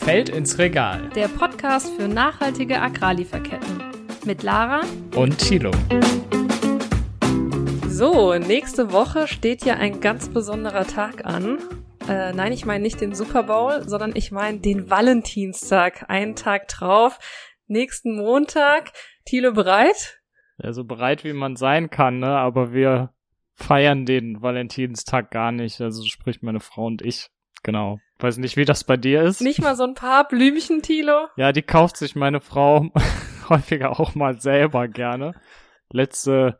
Feld ins Regal. Der Podcast für nachhaltige Agrarlieferketten. Mit Lara und Thilo. So, nächste Woche steht ja ein ganz besonderer Tag an. Äh, nein, ich meine nicht den Super Bowl, sondern ich meine den Valentinstag. Einen Tag drauf. Nächsten Montag. Thilo bereit? Ja, so bereit wie man sein kann, ne? Aber wir feiern den Valentinstag gar nicht. Also sprich meine Frau und ich. Genau. Weiß nicht, wie das bei dir ist. Nicht mal so ein paar Blümchen, Tilo? Ja, die kauft sich meine Frau häufiger auch mal selber gerne. Letzte,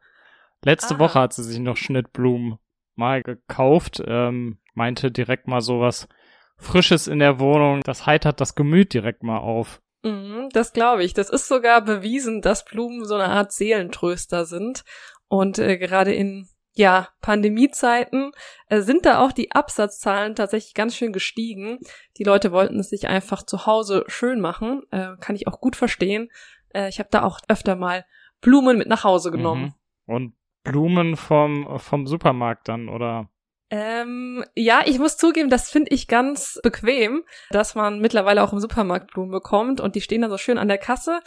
letzte Aha. Woche hat sie sich noch Schnittblumen mal gekauft. Ähm, meinte direkt mal sowas Frisches in der Wohnung. Das heitert das Gemüt direkt mal auf. Mhm, das glaube ich. Das ist sogar bewiesen, dass Blumen so eine Art Seelentröster sind. Und äh, gerade in ja, Pandemiezeiten äh, sind da auch die Absatzzahlen tatsächlich ganz schön gestiegen. Die Leute wollten es sich einfach zu Hause schön machen. Äh, kann ich auch gut verstehen. Äh, ich habe da auch öfter mal Blumen mit nach Hause genommen. Mhm. Und Blumen vom, vom Supermarkt dann, oder? Ähm, ja, ich muss zugeben, das finde ich ganz bequem, dass man mittlerweile auch im Supermarkt Blumen bekommt und die stehen dann so schön an der Kasse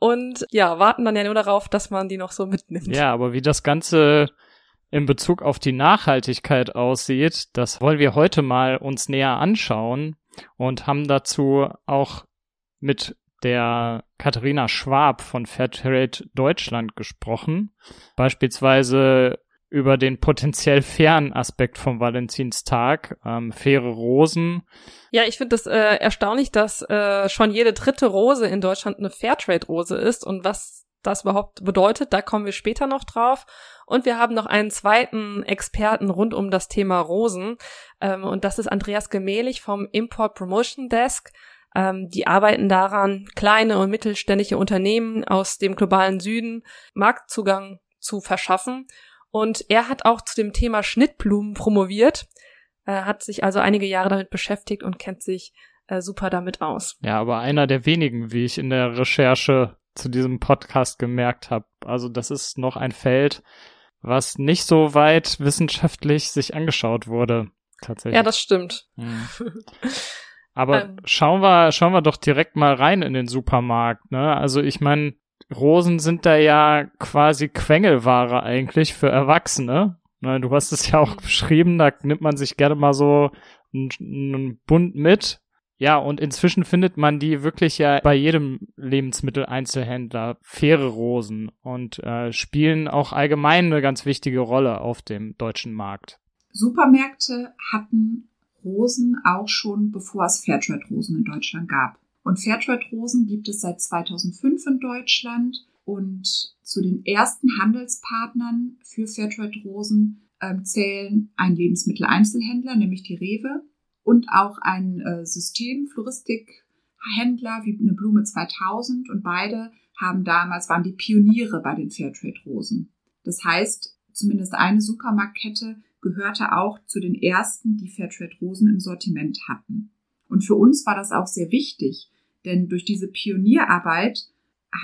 und ja, warten dann ja nur darauf, dass man die noch so mitnimmt. Ja, aber wie das Ganze in Bezug auf die Nachhaltigkeit aussieht, das wollen wir heute mal uns näher anschauen und haben dazu auch mit der Katharina Schwab von Fairtrade Deutschland gesprochen. Beispielsweise über den potenziell fairen Aspekt vom Valentinstag, ähm, faire Rosen. Ja, ich finde es äh, erstaunlich, dass äh, schon jede dritte Rose in Deutschland eine Fairtrade-Rose ist und was das überhaupt bedeutet, da kommen wir später noch drauf. Und wir haben noch einen zweiten Experten rund um das Thema Rosen. Ähm, und das ist Andreas Gemählich vom Import Promotion Desk. Ähm, die arbeiten daran, kleine und mittelständische Unternehmen aus dem globalen Süden Marktzugang zu verschaffen. Und er hat auch zu dem Thema Schnittblumen promoviert. Er hat sich also einige Jahre damit beschäftigt und kennt sich äh, super damit aus. Ja, aber einer der wenigen, wie ich in der Recherche zu diesem Podcast gemerkt habe. Also das ist noch ein Feld, was nicht so weit wissenschaftlich sich angeschaut wurde. Tatsächlich. Ja, das stimmt. Hm. Aber ähm. schauen wir, schauen wir doch direkt mal rein in den Supermarkt, ne? Also ich meine, Rosen sind da ja quasi Quengelware eigentlich für Erwachsene. Ne, du hast es ja auch beschrieben, da nimmt man sich gerne mal so einen Bund mit ja, und inzwischen findet man die wirklich ja bei jedem Lebensmitteleinzelhändler faire Rosen und äh, spielen auch allgemein eine ganz wichtige Rolle auf dem deutschen Markt. Supermärkte hatten Rosen auch schon, bevor es Fairtrade-Rosen in Deutschland gab. Und Fairtrade-Rosen gibt es seit 2005 in Deutschland und zu den ersten Handelspartnern für Fairtrade-Rosen äh, zählen ein Lebensmitteleinzelhändler, nämlich die Rewe, und auch ein äh, System, Floristikhändler wie eine Blume 2000 und beide haben damals, waren die Pioniere bei den Fairtrade-Rosen. Das heißt, zumindest eine Supermarktkette gehörte auch zu den ersten, die Fairtrade-Rosen im Sortiment hatten. Und für uns war das auch sehr wichtig, denn durch diese Pionierarbeit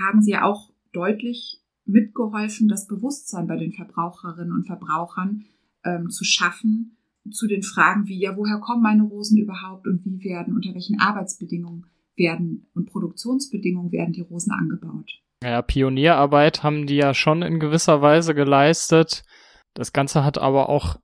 haben sie auch deutlich mitgeholfen, das Bewusstsein bei den Verbraucherinnen und Verbrauchern ähm, zu schaffen, zu den Fragen wie, ja, woher kommen meine Rosen überhaupt und wie werden, unter welchen Arbeitsbedingungen werden und Produktionsbedingungen werden die Rosen angebaut. Ja, Pionierarbeit haben die ja schon in gewisser Weise geleistet. Das Ganze hat aber auch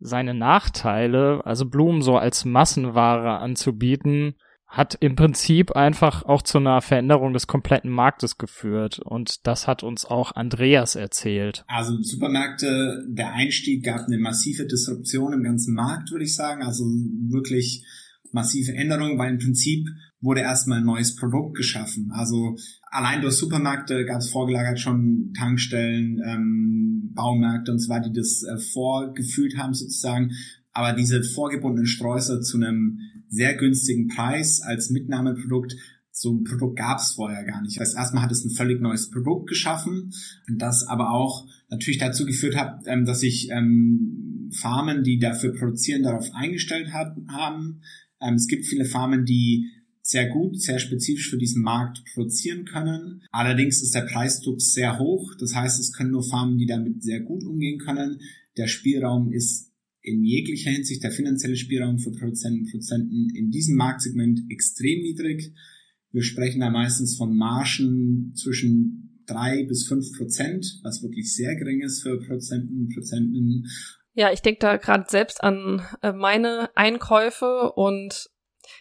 seine Nachteile, also Blumen so als Massenware anzubieten, hat im Prinzip einfach auch zu einer Veränderung des kompletten Marktes geführt. Und das hat uns auch Andreas erzählt. Also Supermärkte, der Einstieg gab eine massive Disruption im ganzen Markt, würde ich sagen. Also wirklich massive Änderungen, weil im Prinzip wurde erstmal ein neues Produkt geschaffen. Also allein durch Supermärkte gab es vorgelagert schon Tankstellen, ähm, Baumärkte und so weiter, die das äh, vorgefühlt haben sozusagen. Aber diese vorgebundenen Sträußer zu einem sehr günstigen Preis als Mitnahmeprodukt. So ein Produkt gab es vorher gar nicht. Das erstmal hat es ein völlig neues Produkt geschaffen, das aber auch natürlich dazu geführt hat, ähm, dass sich ähm, Farmen, die dafür produzieren, darauf eingestellt haben. Ähm, es gibt viele Farmen, die sehr gut, sehr spezifisch für diesen Markt produzieren können. Allerdings ist der Preisdruck sehr hoch. Das heißt, es können nur Farmen, die damit sehr gut umgehen können. Der Spielraum ist in jeglicher Hinsicht der finanzielle Spielraum für Produzenten und Produzenten in diesem Marktsegment extrem niedrig. Wir sprechen da meistens von Margen zwischen drei bis fünf Prozent, was wirklich sehr gering ist für Produzenten und Produzentinnen. Ja, ich denke da gerade selbst an äh, meine Einkäufe und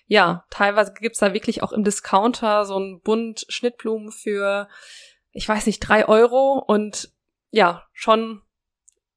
ja, teilweise gibt's da wirklich auch im Discounter so ein Bund Schnittblumen für, ich weiß nicht, drei Euro und ja, schon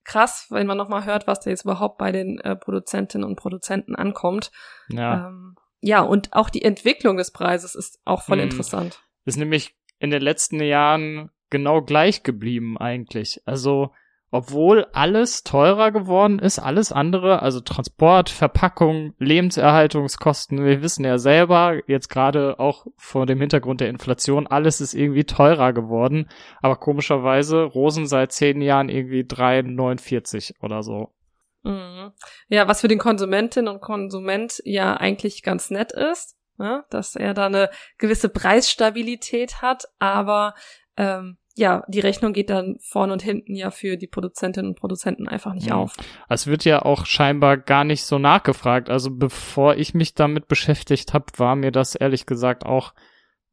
krass, wenn man nochmal hört, was da jetzt überhaupt bei den äh, Produzentinnen und Produzenten ankommt. Ja. Ähm, ja, und auch die Entwicklung des Preises ist auch voll hm. interessant. Ist nämlich in den letzten Jahren genau gleich geblieben eigentlich. Also obwohl alles teurer geworden ist, alles andere, also Transport, Verpackung, Lebenserhaltungskosten, wir wissen ja selber, jetzt gerade auch vor dem Hintergrund der Inflation, alles ist irgendwie teurer geworden, aber komischerweise Rosen seit zehn Jahren irgendwie 3,49 oder so. Mhm. Ja, was für den Konsumentin und Konsument ja eigentlich ganz nett ist, ne? dass er da eine gewisse Preisstabilität hat, aber ähm, ja, die Rechnung geht dann vorne und hinten ja für die Produzentinnen und Produzenten einfach nicht ja. auf. Es wird ja auch scheinbar gar nicht so nachgefragt. Also bevor ich mich damit beschäftigt habe, war mir das ehrlich gesagt auch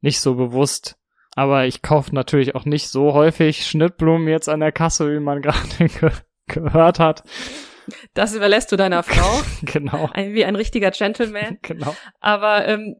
nicht so bewusst. Aber ich kaufe natürlich auch nicht so häufig Schnittblumen jetzt an der Kasse, wie man gerade ge gehört hat. Das überlässt du deiner Frau. genau. Ein, wie ein richtiger Gentleman. genau. Aber ähm,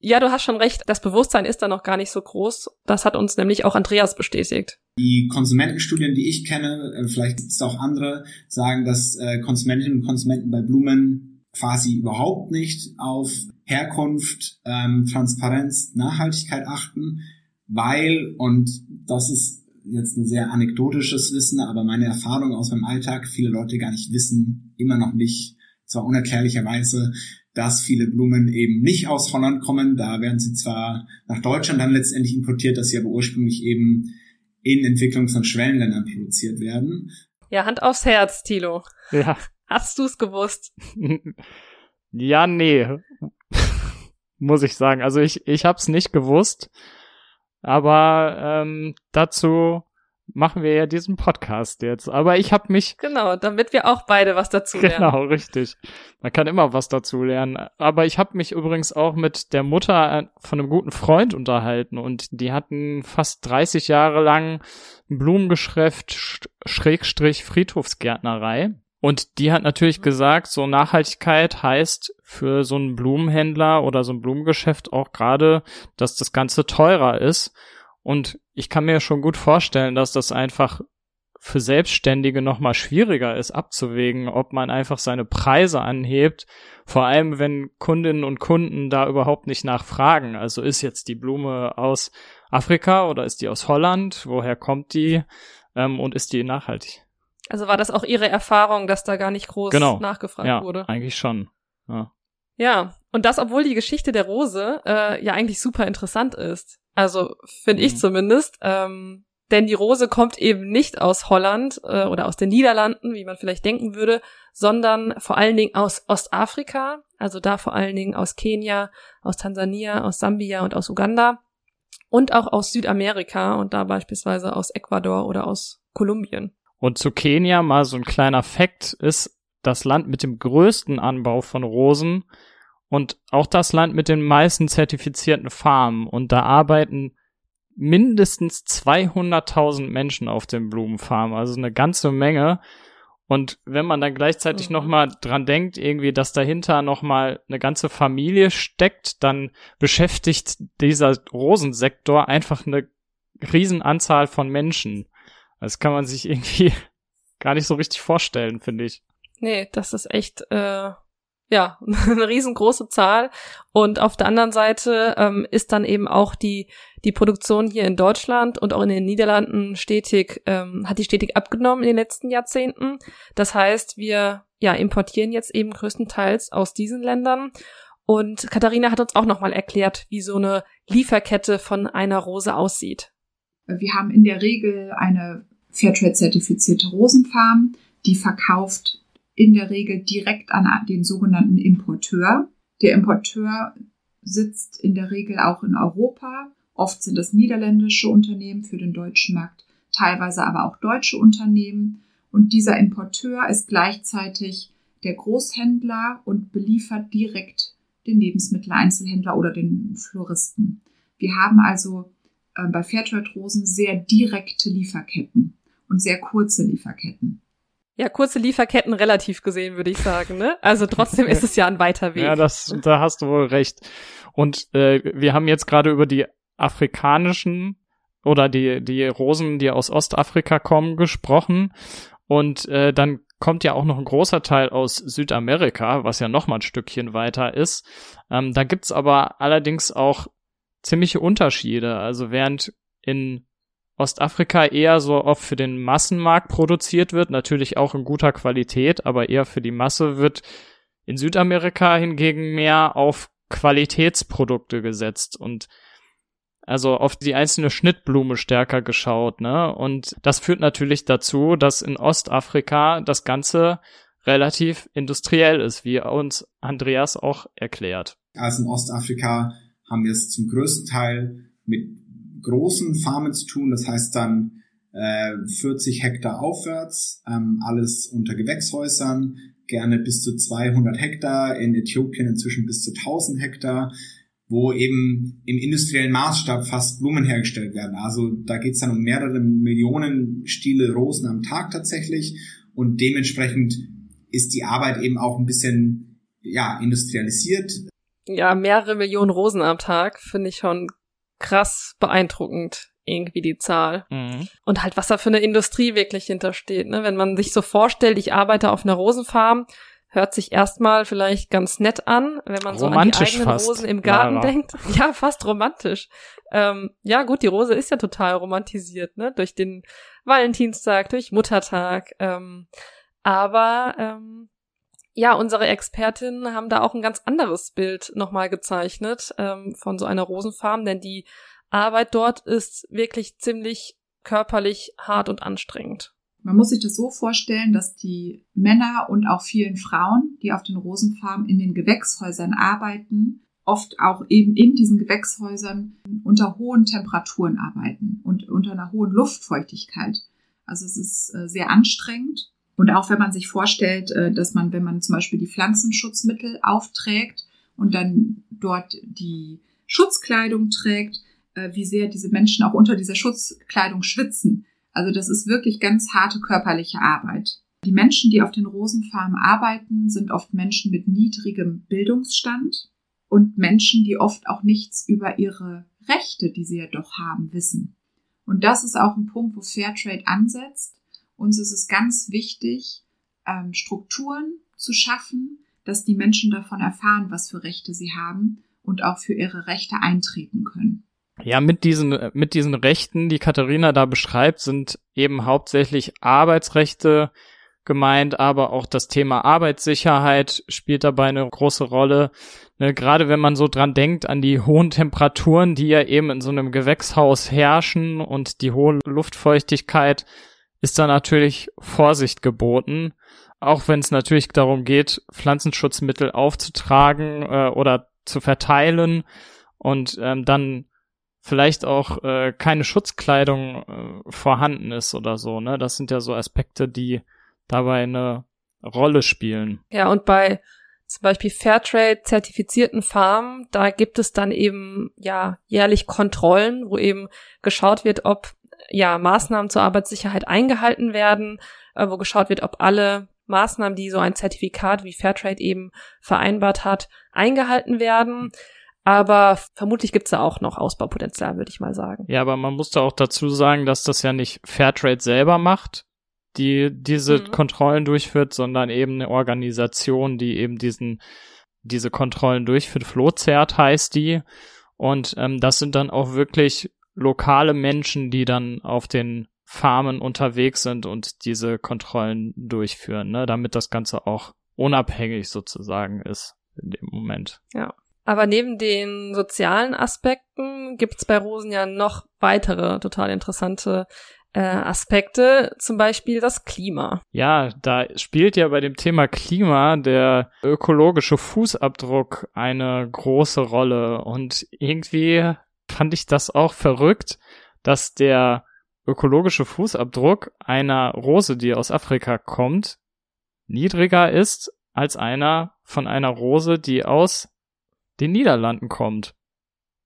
ja, du hast schon recht. Das Bewusstsein ist da noch gar nicht so groß. Das hat uns nämlich auch Andreas bestätigt. Die Konsumentenstudien, die ich kenne, äh, vielleicht gibt es auch andere, sagen, dass äh, Konsumentinnen und Konsumenten bei Blumen quasi überhaupt nicht auf Herkunft, ähm, Transparenz, Nachhaltigkeit achten, weil, und das ist jetzt ein sehr anekdotisches Wissen, aber meine Erfahrung aus meinem Alltag, viele Leute gar nicht wissen, immer noch nicht, zwar unerklärlicherweise, dass viele Blumen eben nicht aus Holland kommen. Da werden sie zwar nach Deutschland dann letztendlich importiert, dass sie aber ursprünglich eben in Entwicklungs- und Schwellenländern produziert werden. Ja, Hand aufs Herz, Tilo. Ja. Hast du es gewusst? ja, nee. Muss ich sagen. Also ich, ich habe es nicht gewusst. Aber ähm, dazu machen wir ja diesen Podcast jetzt. Aber ich habe mich. Genau, damit wir auch beide was dazu lernen. Genau, richtig. Man kann immer was dazu lernen. Aber ich habe mich übrigens auch mit der Mutter von einem guten Freund unterhalten und die hatten fast 30 Jahre lang ein Blumengeschäft Schrägstrich Friedhofsgärtnerei. Und die hat natürlich gesagt, so Nachhaltigkeit heißt für so einen Blumenhändler oder so ein Blumengeschäft auch gerade, dass das Ganze teurer ist. Und ich kann mir schon gut vorstellen, dass das einfach für Selbstständige nochmal schwieriger ist abzuwägen, ob man einfach seine Preise anhebt, vor allem wenn Kundinnen und Kunden da überhaupt nicht nachfragen. Also ist jetzt die Blume aus Afrika oder ist die aus Holland? Woher kommt die? Ähm, und ist die nachhaltig? Also war das auch Ihre Erfahrung, dass da gar nicht groß genau. nachgefragt ja, wurde? Eigentlich schon. Ja. ja, und das, obwohl die Geschichte der Rose äh, ja eigentlich super interessant ist. Also finde ich mhm. zumindest. Ähm, denn die Rose kommt eben nicht aus Holland äh, oder aus den Niederlanden, wie man vielleicht denken würde, sondern vor allen Dingen aus Ostafrika, also da vor allen Dingen aus Kenia, aus Tansania, aus Sambia und aus Uganda und auch aus Südamerika und da beispielsweise aus Ecuador oder aus Kolumbien. Und zu Kenia mal so ein kleiner Fakt ist das Land mit dem größten Anbau von Rosen und auch das Land mit den meisten zertifizierten Farmen. Und da arbeiten mindestens 200.000 Menschen auf den Blumenfarmen, also eine ganze Menge. Und wenn man dann gleichzeitig mhm. nochmal dran denkt, irgendwie, dass dahinter nochmal eine ganze Familie steckt, dann beschäftigt dieser Rosensektor einfach eine Riesenanzahl von Menschen. Das kann man sich irgendwie gar nicht so richtig vorstellen, finde ich. Nee, das ist echt äh, ja, eine riesengroße Zahl. Und auf der anderen Seite ähm, ist dann eben auch die, die Produktion hier in Deutschland und auch in den Niederlanden stetig, ähm, hat die stetig abgenommen in den letzten Jahrzehnten. Das heißt, wir ja, importieren jetzt eben größtenteils aus diesen Ländern. Und Katharina hat uns auch nochmal erklärt, wie so eine Lieferkette von einer Rose aussieht. Wir haben in der Regel eine Fairtrade-zertifizierte Rosenfarm, die verkauft in der Regel direkt an den sogenannten Importeur. Der Importeur sitzt in der Regel auch in Europa. Oft sind es niederländische Unternehmen für den deutschen Markt, teilweise aber auch deutsche Unternehmen. Und dieser Importeur ist gleichzeitig der Großhändler und beliefert direkt den Lebensmitteleinzelhändler oder den Floristen. Wir haben also äh, bei Fairtrade-Rosen sehr direkte Lieferketten und sehr kurze Lieferketten. Ja, kurze Lieferketten relativ gesehen, würde ich sagen. Ne? Also trotzdem ist es ja ein weiter Weg. Ja, das, da hast du wohl recht. Und äh, wir haben jetzt gerade über die afrikanischen oder die, die Rosen, die aus Ostafrika kommen, gesprochen. Und äh, dann kommt ja auch noch ein großer Teil aus Südamerika, was ja noch mal ein Stückchen weiter ist. Ähm, da gibt's aber allerdings auch ziemliche Unterschiede. Also während in Ostafrika eher so oft für den Massenmarkt produziert wird, natürlich auch in guter Qualität, aber eher für die Masse wird in Südamerika hingegen mehr auf Qualitätsprodukte gesetzt und also auf die einzelne Schnittblume stärker geschaut, ne? Und das führt natürlich dazu, dass in Ostafrika das Ganze relativ industriell ist, wie uns Andreas auch erklärt. Also in Ostafrika haben wir es zum größten Teil mit großen Farmen zu tun, das heißt dann äh, 40 Hektar aufwärts, ähm, alles unter Gewächshäusern, gerne bis zu 200 Hektar, in Äthiopien inzwischen bis zu 1000 Hektar wo eben im industriellen Maßstab fast Blumen hergestellt werden. Also da geht's dann um mehrere Millionen Stiele Rosen am Tag tatsächlich und dementsprechend ist die Arbeit eben auch ein bisschen ja industrialisiert. Ja, mehrere Millionen Rosen am Tag finde ich schon krass beeindruckend irgendwie die Zahl. Mhm. Und halt, was da für eine Industrie wirklich hintersteht. Ne? Wenn man sich so vorstellt, ich arbeite auf einer Rosenfarm, hört sich erstmal vielleicht ganz nett an, wenn man so an die eigenen fast, Rosen im Garten Lara. denkt. Ja, fast romantisch. Ähm, ja, gut, die Rose ist ja total romantisiert, ne? Durch den Valentinstag, durch Muttertag. Ähm, aber ähm, ja, unsere Expertinnen haben da auch ein ganz anderes Bild nochmal gezeichnet ähm, von so einer Rosenfarm, denn die Arbeit dort ist wirklich ziemlich körperlich hart und anstrengend. Man muss sich das so vorstellen, dass die Männer und auch vielen Frauen, die auf den Rosenfarmen in den Gewächshäusern arbeiten, oft auch eben in diesen Gewächshäusern unter hohen Temperaturen arbeiten und unter einer hohen Luftfeuchtigkeit. Also es ist äh, sehr anstrengend. Und auch wenn man sich vorstellt, äh, dass man, wenn man zum Beispiel die Pflanzenschutzmittel aufträgt und dann dort die Schutzkleidung trägt, äh, wie sehr diese Menschen auch unter dieser Schutzkleidung schwitzen. Also das ist wirklich ganz harte körperliche Arbeit. Die Menschen, die auf den Rosenfarmen arbeiten, sind oft Menschen mit niedrigem Bildungsstand und Menschen, die oft auch nichts über ihre Rechte, die sie ja doch haben, wissen. Und das ist auch ein Punkt, wo Fairtrade ansetzt uns ist es ganz wichtig, ähm, Strukturen zu schaffen, dass die Menschen davon erfahren, was für Rechte sie haben und auch für ihre Rechte eintreten können. Ja, mit diesen, mit diesen Rechten, die Katharina da beschreibt, sind eben hauptsächlich Arbeitsrechte gemeint, aber auch das Thema Arbeitssicherheit spielt dabei eine große Rolle. Ne, gerade wenn man so dran denkt an die hohen Temperaturen, die ja eben in so einem Gewächshaus herrschen und die hohe Luftfeuchtigkeit, ist da natürlich Vorsicht geboten, auch wenn es natürlich darum geht, Pflanzenschutzmittel aufzutragen äh, oder zu verteilen und ähm, dann vielleicht auch äh, keine Schutzkleidung äh, vorhanden ist oder so. Ne, das sind ja so Aspekte, die dabei eine Rolle spielen. Ja, und bei zum Beispiel Fairtrade zertifizierten Farmen, da gibt es dann eben ja jährlich Kontrollen, wo eben geschaut wird, ob ja, Maßnahmen zur Arbeitssicherheit eingehalten werden, äh, wo geschaut wird, ob alle Maßnahmen, die so ein Zertifikat wie Fairtrade eben vereinbart hat, eingehalten werden. Aber vermutlich gibt's da auch noch Ausbaupotenzial, würde ich mal sagen. Ja, aber man muss da auch dazu sagen, dass das ja nicht Fairtrade selber macht, die diese mhm. Kontrollen durchführt, sondern eben eine Organisation, die eben diesen diese Kontrollen durchführt. Flozert heißt die. Und ähm, das sind dann auch wirklich lokale Menschen, die dann auf den Farmen unterwegs sind und diese Kontrollen durchführen, ne, damit das Ganze auch unabhängig sozusagen ist in dem Moment. Ja. Aber neben den sozialen Aspekten gibt's bei Rosen ja noch weitere total interessante äh, Aspekte, zum Beispiel das Klima. Ja, da spielt ja bei dem Thema Klima der ökologische Fußabdruck eine große Rolle und irgendwie fand ich das auch verrückt, dass der ökologische Fußabdruck einer Rose, die aus Afrika kommt, niedriger ist als einer von einer Rose, die aus den Niederlanden kommt.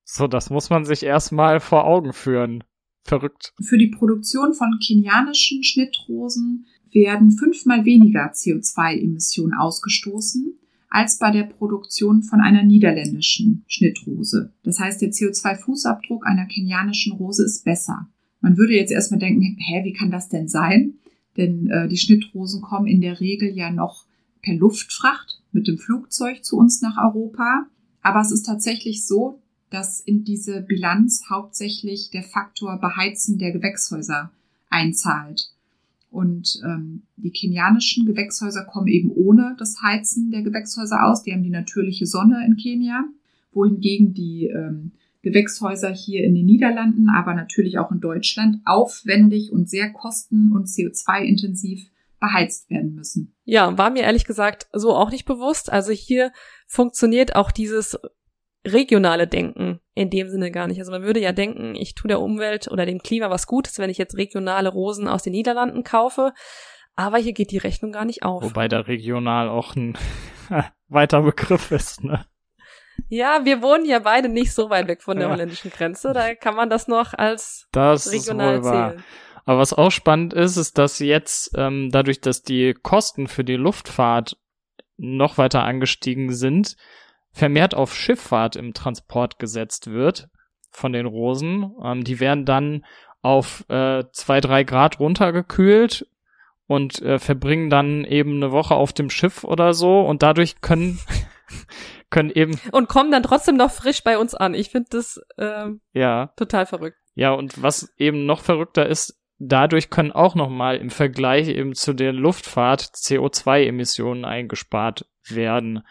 So, das muss man sich erstmal vor Augen führen. Verrückt. Für die Produktion von kenianischen Schnittrosen werden fünfmal weniger CO2-Emissionen ausgestoßen als bei der Produktion von einer niederländischen Schnittrose. Das heißt, der CO2-Fußabdruck einer kenianischen Rose ist besser. Man würde jetzt erstmal denken, hä, wie kann das denn sein? Denn äh, die Schnittrosen kommen in der Regel ja noch per Luftfracht mit dem Flugzeug zu uns nach Europa. Aber es ist tatsächlich so, dass in diese Bilanz hauptsächlich der Faktor Beheizen der Gewächshäuser einzahlt. Und ähm, die kenianischen Gewächshäuser kommen eben ohne das Heizen der Gewächshäuser aus. Die haben die natürliche Sonne in Kenia, wohingegen die ähm, Gewächshäuser hier in den Niederlanden, aber natürlich auch in Deutschland aufwendig und sehr kosten- und CO2-intensiv beheizt werden müssen. Ja, war mir ehrlich gesagt so auch nicht bewusst. Also hier funktioniert auch dieses regionale Denken in dem Sinne gar nicht. Also man würde ja denken, ich tue der Umwelt oder dem Klima was Gutes, wenn ich jetzt regionale Rosen aus den Niederlanden kaufe. Aber hier geht die Rechnung gar nicht auf. Wobei da regional auch ein weiter Begriff ist, ne? Ja, wir wohnen ja beide nicht so weit weg von der ja. holländischen Grenze. Da kann man das noch als das regional zählen. Aber was auch spannend ist, ist, dass jetzt ähm, dadurch, dass die Kosten für die Luftfahrt noch weiter angestiegen sind, vermehrt auf Schifffahrt im Transport gesetzt wird von den Rosen. Ähm, die werden dann auf äh, zwei, drei Grad runtergekühlt und äh, verbringen dann eben eine Woche auf dem Schiff oder so und dadurch können können eben und kommen dann trotzdem noch frisch bei uns an. Ich finde das äh, ja total verrückt. Ja und was eben noch verrückter ist, dadurch können auch noch mal im Vergleich eben zu der Luftfahrt CO2-Emissionen eingespart werden.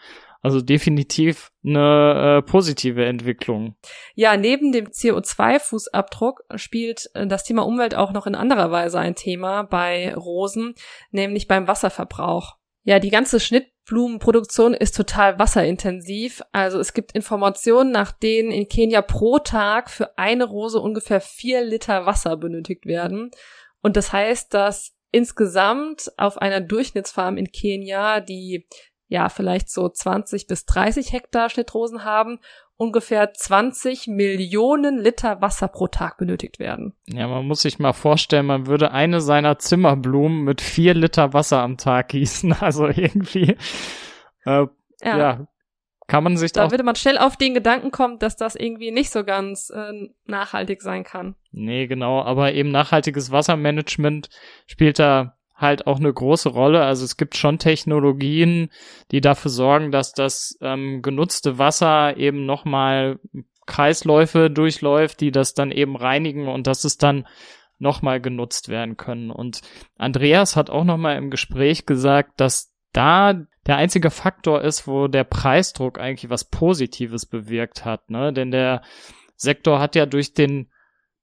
Also definitiv eine äh, positive Entwicklung. Ja, neben dem CO2-Fußabdruck spielt äh, das Thema Umwelt auch noch in anderer Weise ein Thema bei Rosen, nämlich beim Wasserverbrauch. Ja, die ganze Schnittblumenproduktion ist total wasserintensiv. Also es gibt Informationen, nach denen in Kenia pro Tag für eine Rose ungefähr vier Liter Wasser benötigt werden. Und das heißt, dass insgesamt auf einer Durchschnittsfarm in Kenia, die ja vielleicht so 20 bis 30 Hektar Schnittrosen haben, ungefähr 20 Millionen Liter Wasser pro Tag benötigt werden. Ja, man muss sich mal vorstellen, man würde eine seiner Zimmerblumen mit vier Liter Wasser am Tag gießen. Also irgendwie, äh, ja. ja. kann man sich da würde man schnell auf den Gedanken kommen, dass das irgendwie nicht so ganz äh, nachhaltig sein kann. Nee, genau, aber eben nachhaltiges Wassermanagement spielt da halt auch eine große Rolle. Also es gibt schon Technologien, die dafür sorgen, dass das ähm, genutzte Wasser eben nochmal Kreisläufe durchläuft, die das dann eben reinigen und dass es dann nochmal genutzt werden können. Und Andreas hat auch nochmal im Gespräch gesagt, dass da der einzige Faktor ist, wo der Preisdruck eigentlich was Positives bewirkt hat, ne? Denn der Sektor hat ja durch den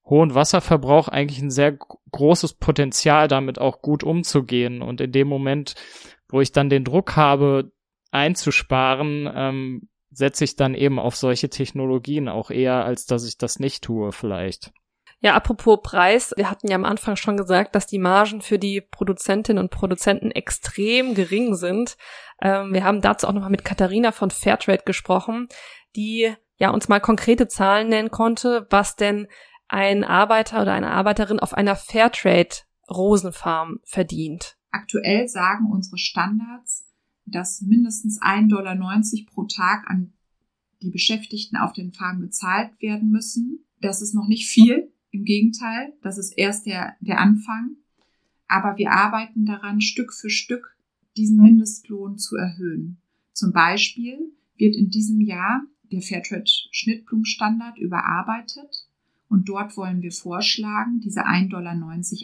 hohen Wasserverbrauch eigentlich ein sehr großes Potenzial, damit auch gut umzugehen. Und in dem Moment, wo ich dann den Druck habe, einzusparen, ähm, setze ich dann eben auf solche Technologien auch eher, als dass ich das nicht tue, vielleicht. Ja, apropos Preis, wir hatten ja am Anfang schon gesagt, dass die Margen für die Produzentinnen und Produzenten extrem gering sind. Ähm, wir haben dazu auch nochmal mit Katharina von Fairtrade gesprochen, die ja uns mal konkrete Zahlen nennen konnte, was denn ein Arbeiter oder eine Arbeiterin auf einer Fairtrade Rosenfarm verdient. Aktuell sagen unsere Standards, dass mindestens 1,90 Dollar pro Tag an die Beschäftigten auf den Farmen gezahlt werden müssen. Das ist noch nicht viel. Im Gegenteil, das ist erst der, der Anfang. Aber wir arbeiten daran, Stück für Stück diesen Mindestlohn zu erhöhen. Zum Beispiel wird in diesem Jahr der Fairtrade Schnittblumenstandard überarbeitet und dort wollen wir vorschlagen, diese 1,90 Dollar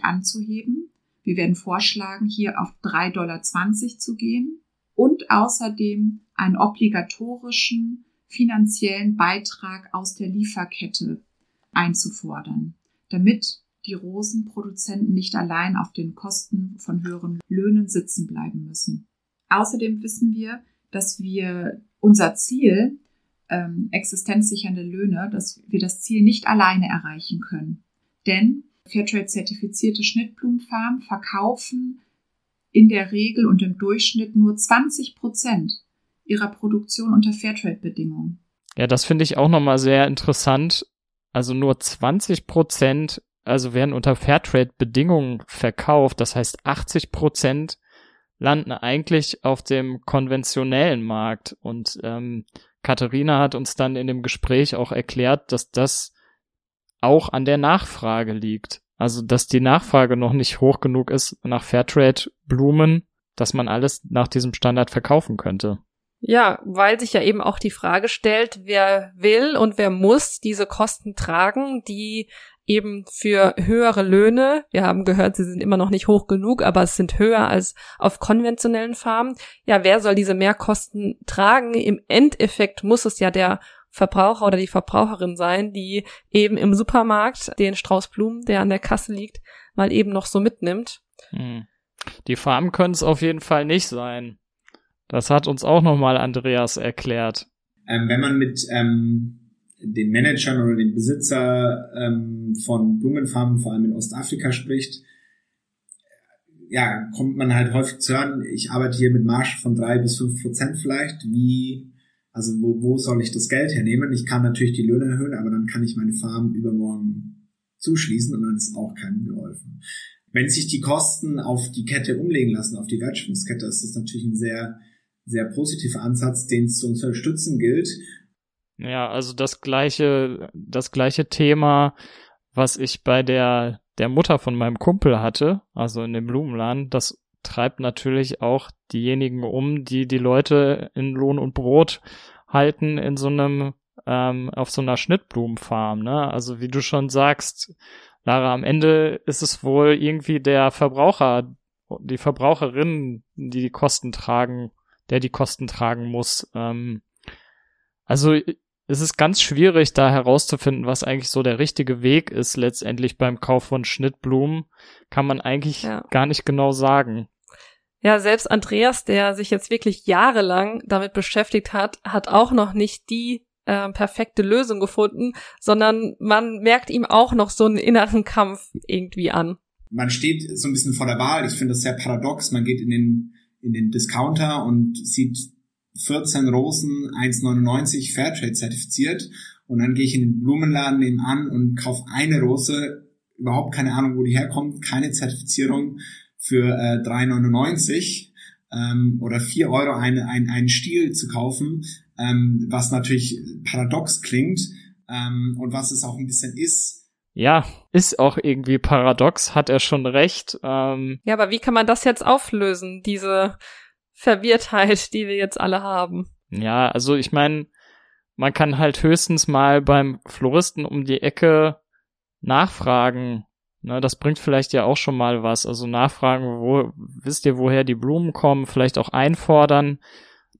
anzuheben. Wir werden vorschlagen, hier auf 3,20 Dollar zu gehen und außerdem einen obligatorischen finanziellen Beitrag aus der Lieferkette einzufordern, damit die Rosenproduzenten nicht allein auf den Kosten von höheren Löhnen sitzen bleiben müssen. Außerdem wissen wir, dass wir unser Ziel, ähm, existenzsichernde Löhne, dass wir das Ziel nicht alleine erreichen können. Denn Fairtrade-zertifizierte Schnittblumenfarmen verkaufen in der Regel und im Durchschnitt nur 20 Prozent ihrer Produktion unter Fairtrade-Bedingungen. Ja, das finde ich auch nochmal sehr interessant. Also nur 20 Prozent, also werden unter Fairtrade-Bedingungen verkauft. Das heißt, 80 Prozent landen eigentlich auf dem konventionellen Markt. Und ähm, Katharina hat uns dann in dem Gespräch auch erklärt, dass das auch an der Nachfrage liegt. Also, dass die Nachfrage noch nicht hoch genug ist nach Fairtrade-Blumen, dass man alles nach diesem Standard verkaufen könnte. Ja, weil sich ja eben auch die Frage stellt, wer will und wer muss diese Kosten tragen, die eben für höhere Löhne, wir haben gehört, sie sind immer noch nicht hoch genug, aber es sind höher als auf konventionellen Farmen. Ja, wer soll diese Mehrkosten tragen? Im Endeffekt muss es ja der Verbraucher oder die Verbraucherin sein, die eben im Supermarkt den Strauß Blumen, der an der Kasse liegt, mal eben noch so mitnimmt. Hm. Die Farmen können es auf jeden Fall nicht sein. Das hat uns auch nochmal Andreas erklärt. Ähm, wenn man mit ähm, den Managern oder den Besitzer ähm, von Blumenfarmen, vor allem in Ostafrika, spricht, ja, kommt man halt häufig zu hören, ich arbeite hier mit Marsch von drei bis fünf Prozent vielleicht. Wie, also wo, wo soll ich das Geld hernehmen? Ich kann natürlich die Löhne erhöhen, aber dann kann ich meine Farm übermorgen zuschließen und dann ist auch keinem geholfen. Wenn sich die Kosten auf die Kette umlegen lassen, auf die Wertschöpfungskette, ist das natürlich ein sehr sehr positiver Ansatz, den es zu unterstützen gilt. Ja, also das gleiche, das gleiche Thema, was ich bei der, der Mutter von meinem Kumpel hatte, also in dem Blumenladen, das treibt natürlich auch diejenigen um, die die Leute in Lohn und Brot halten in so einem, ähm, auf so einer Schnittblumenfarm, ne? Also wie du schon sagst, Lara, am Ende ist es wohl irgendwie der Verbraucher, die Verbraucherin, die die Kosten tragen der die Kosten tragen muss. Ähm, also es ist ganz schwierig, da herauszufinden, was eigentlich so der richtige Weg ist. Letztendlich beim Kauf von Schnittblumen kann man eigentlich ja. gar nicht genau sagen. Ja, selbst Andreas, der sich jetzt wirklich jahrelang damit beschäftigt hat, hat auch noch nicht die äh, perfekte Lösung gefunden, sondern man merkt ihm auch noch so einen inneren Kampf irgendwie an. Man steht so ein bisschen vor der Wahl. Ich finde das sehr paradox. Man geht in den in den Discounter und sieht 14 Rosen 1,99 Fairtrade zertifiziert. Und dann gehe ich in den Blumenladen nebenan und kaufe eine Rose, überhaupt keine Ahnung, wo die herkommt, keine Zertifizierung für äh, 3,99 ähm, oder 4 Euro eine, ein, einen Stiel zu kaufen, ähm, was natürlich paradox klingt ähm, und was es auch ein bisschen ist, ja, ist auch irgendwie paradox, hat er schon recht. Ähm, ja, aber wie kann man das jetzt auflösen, diese Verwirrtheit, die wir jetzt alle haben? Ja, also ich meine, man kann halt höchstens mal beim Floristen um die Ecke nachfragen. Ne, das bringt vielleicht ja auch schon mal was. Also nachfragen, wo wisst ihr, woher die Blumen kommen, vielleicht auch einfordern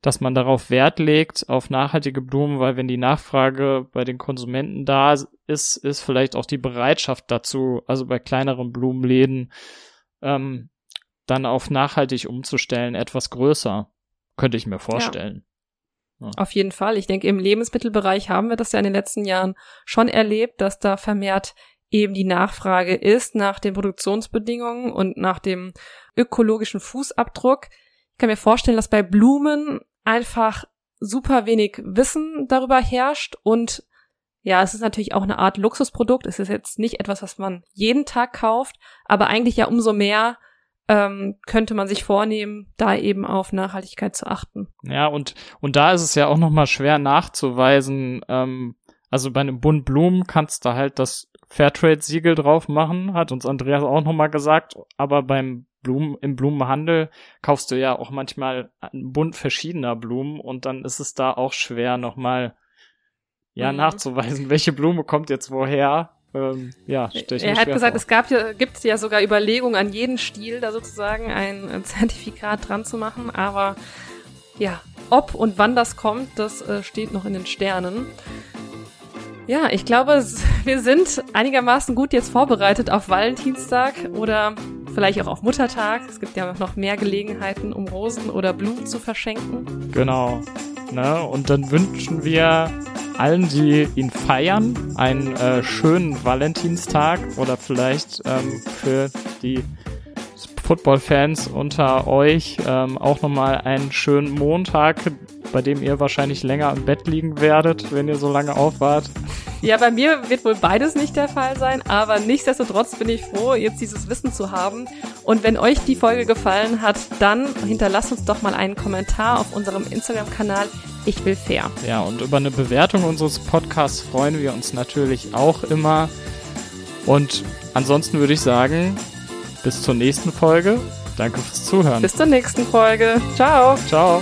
dass man darauf Wert legt, auf nachhaltige Blumen, weil wenn die Nachfrage bei den Konsumenten da ist, ist vielleicht auch die Bereitschaft dazu, also bei kleineren Blumenläden, ähm, dann auf nachhaltig umzustellen, etwas größer. Könnte ich mir vorstellen. Ja. Ja. Auf jeden Fall. Ich denke, im Lebensmittelbereich haben wir das ja in den letzten Jahren schon erlebt, dass da vermehrt eben die Nachfrage ist nach den Produktionsbedingungen und nach dem ökologischen Fußabdruck. Ich kann mir vorstellen, dass bei Blumen einfach super wenig Wissen darüber herrscht und ja, es ist natürlich auch eine Art Luxusprodukt. Es ist jetzt nicht etwas, was man jeden Tag kauft, aber eigentlich ja umso mehr ähm, könnte man sich vornehmen, da eben auf Nachhaltigkeit zu achten. Ja, und, und da ist es ja auch nochmal schwer nachzuweisen. Ähm, also bei einem Bund Blumen kannst du halt das Fairtrade-Siegel drauf machen, hat uns Andreas auch nochmal gesagt, aber beim Blumen, im Blumenhandel kaufst du ja auch manchmal einen Bund verschiedener Blumen und dann ist es da auch schwer nochmal ja mhm. nachzuweisen, welche Blume kommt jetzt woher. Ähm, ja, Er hat gesagt, vor. es gab ja, gibt ja sogar Überlegungen an jeden Stiel da sozusagen ein Zertifikat dran zu machen, aber ja, ob und wann das kommt, das äh, steht noch in den Sternen. Ja, ich glaube, wir sind einigermaßen gut jetzt vorbereitet auf Valentinstag oder vielleicht auch auf Muttertag. Es gibt ja noch mehr Gelegenheiten, um Rosen oder Blumen zu verschenken. Genau. Ne? Und dann wünschen wir allen, die ihn feiern, einen äh, schönen Valentinstag oder vielleicht ähm, für die Football-Fans unter euch ähm, auch nochmal einen schönen Montag, bei dem ihr wahrscheinlich länger im Bett liegen werdet, wenn ihr so lange aufwart. Ja, bei mir wird wohl beides nicht der Fall sein, aber nichtsdestotrotz bin ich froh, jetzt dieses Wissen zu haben. Und wenn euch die Folge gefallen hat, dann hinterlasst uns doch mal einen Kommentar auf unserem Instagram-Kanal ich will fair. Ja, und über eine Bewertung unseres Podcasts freuen wir uns natürlich auch immer. Und ansonsten würde ich sagen, bis zur nächsten Folge. Danke fürs Zuhören. Bis zur nächsten Folge. Ciao. Ciao.